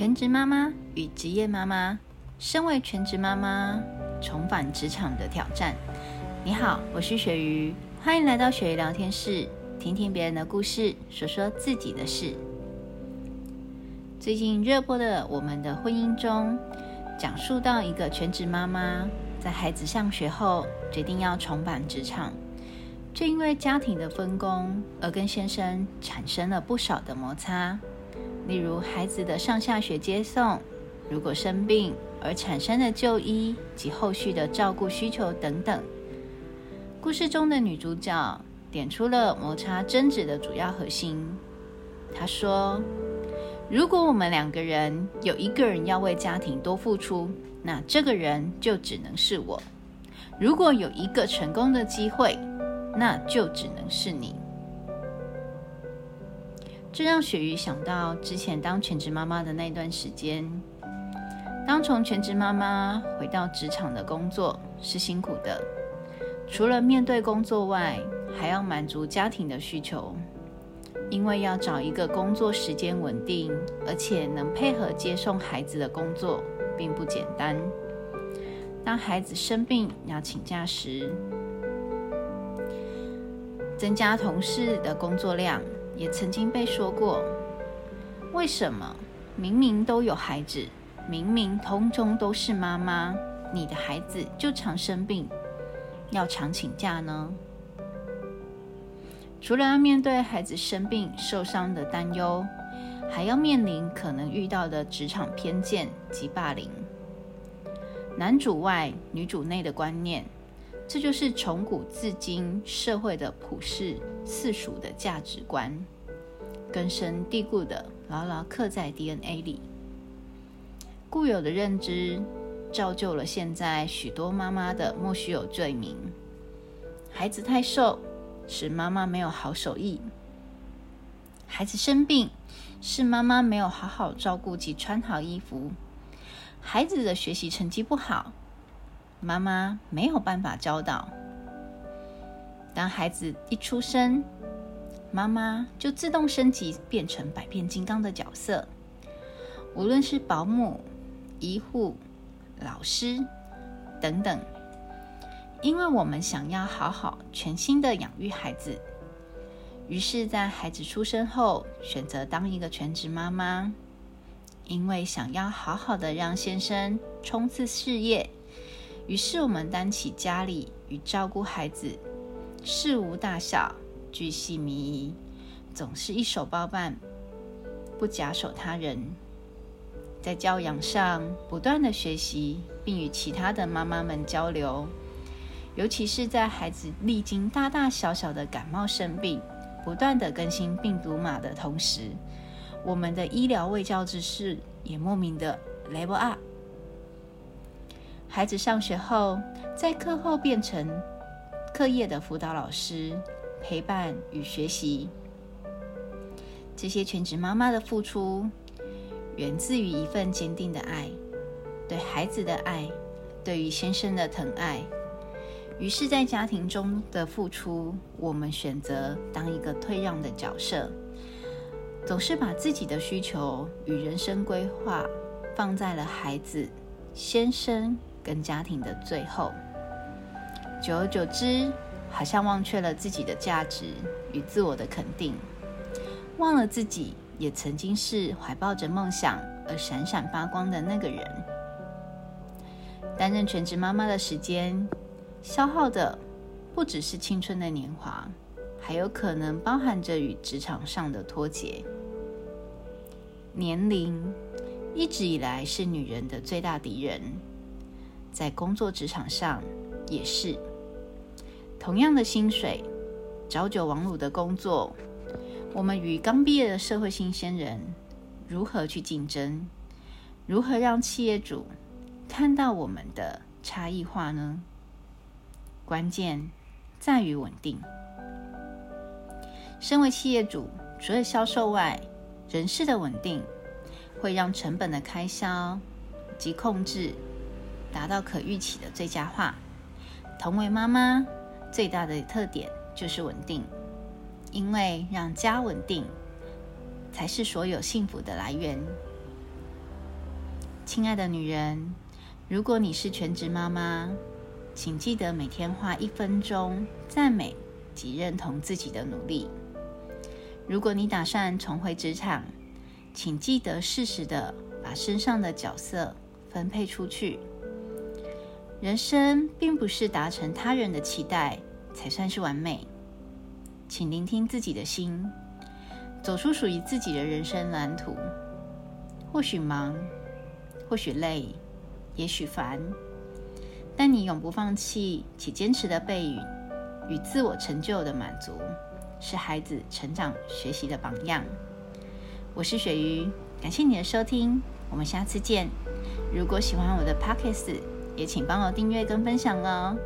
全职妈妈与职业妈妈，身为全职妈妈重返职场的挑战。你好，我是雪鱼，欢迎来到雪鱼聊天室，听听别人的故事，说说自己的事。最近热播的《我们的婚姻》中，讲述到一个全职妈妈在孩子上学后，决定要重返职场，就因为家庭的分工而跟先生产生了不少的摩擦。例如孩子的上下学接送，如果生病而产生的就医及后续的照顾需求等等。故事中的女主角点出了摩擦争执的主要核心。她说：“如果我们两个人有一个人要为家庭多付出，那这个人就只能是我；如果有一个成功的机会，那就只能是你。”这让雪鱼想到之前当全职妈妈的那段时间。当从全职妈妈回到职场的工作是辛苦的，除了面对工作外，还要满足家庭的需求。因为要找一个工作时间稳定，而且能配合接送孩子的工作，并不简单。当孩子生病要请假时，增加同事的工作量。也曾经被说过，为什么明明都有孩子，明明通通都是妈妈，你的孩子就常生病，要常请假呢？除了要面对孩子生病受伤的担忧，还要面临可能遇到的职场偏见及霸凌，男主外女主内的观念，这就是从古至今社会的普世世俗的价值观。根深蒂固的，牢牢刻在 DNA 里。固有的认知，造就了现在许多妈妈的莫须有罪名：孩子太瘦，使妈妈没有好手艺；孩子生病，是妈妈没有好好照顾及穿好衣服；孩子的学习成绩不好，妈妈没有办法教导。当孩子一出生，妈妈就自动升级变成百变金刚的角色，无论是保姆、医护、老师等等，因为我们想要好好全心的养育孩子，于是，在孩子出生后选择当一个全职妈妈，因为想要好好的让先生冲刺事业，于是我们担起家里与照顾孩子事无大小。巨细靡遗，总是一手包办，不假手他人。在教养上不断的学习，并与其他的妈妈们交流。尤其是在孩子历经大大小小的感冒生病，不断的更新病毒码的同时，我们的医疗卫教知识也莫名的 level up。孩子上学后，在课后变成课业的辅导老师。陪伴与学习，这些全职妈妈的付出，源自于一份坚定的爱，对孩子的爱，对于先生的疼爱。于是，在家庭中的付出，我们选择当一个退让的角色，总是把自己的需求与人生规划放在了孩子、先生跟家庭的最后。久而久之。好像忘却了自己的价值与自我的肯定，忘了自己也曾经是怀抱着梦想而闪闪发光的那个人。担任全职妈妈的时间，消耗的不只是青春的年华，还有可能包含着与职场上的脱节。年龄一直以来是女人的最大敌人，在工作职场上也是。同样的薪水，朝九晚五的工作，我们与刚毕业的社会新鲜人如何去竞争？如何让企业主看到我们的差异化呢？关键在于稳定。身为企业主，除了销售外，人事的稳定会让成本的开销及控制达到可预期的最佳化。同为妈妈。最大的特点就是稳定，因为让家稳定，才是所有幸福的来源。亲爱的女人，如果你是全职妈妈，请记得每天花一分钟赞美及认同自己的努力。如果你打算重回职场，请记得适时的把身上的角色分配出去。人生并不是达成他人的期待才算是完美，请聆听自己的心，走出属于自己的人生蓝图。或许忙，或许累，也许烦，但你永不放弃且坚持的背影与自我成就的满足，是孩子成长学习的榜样。我是雪鱼，感谢你的收听，我们下次见。如果喜欢我的 Podcast，也请帮我订阅跟分享哦。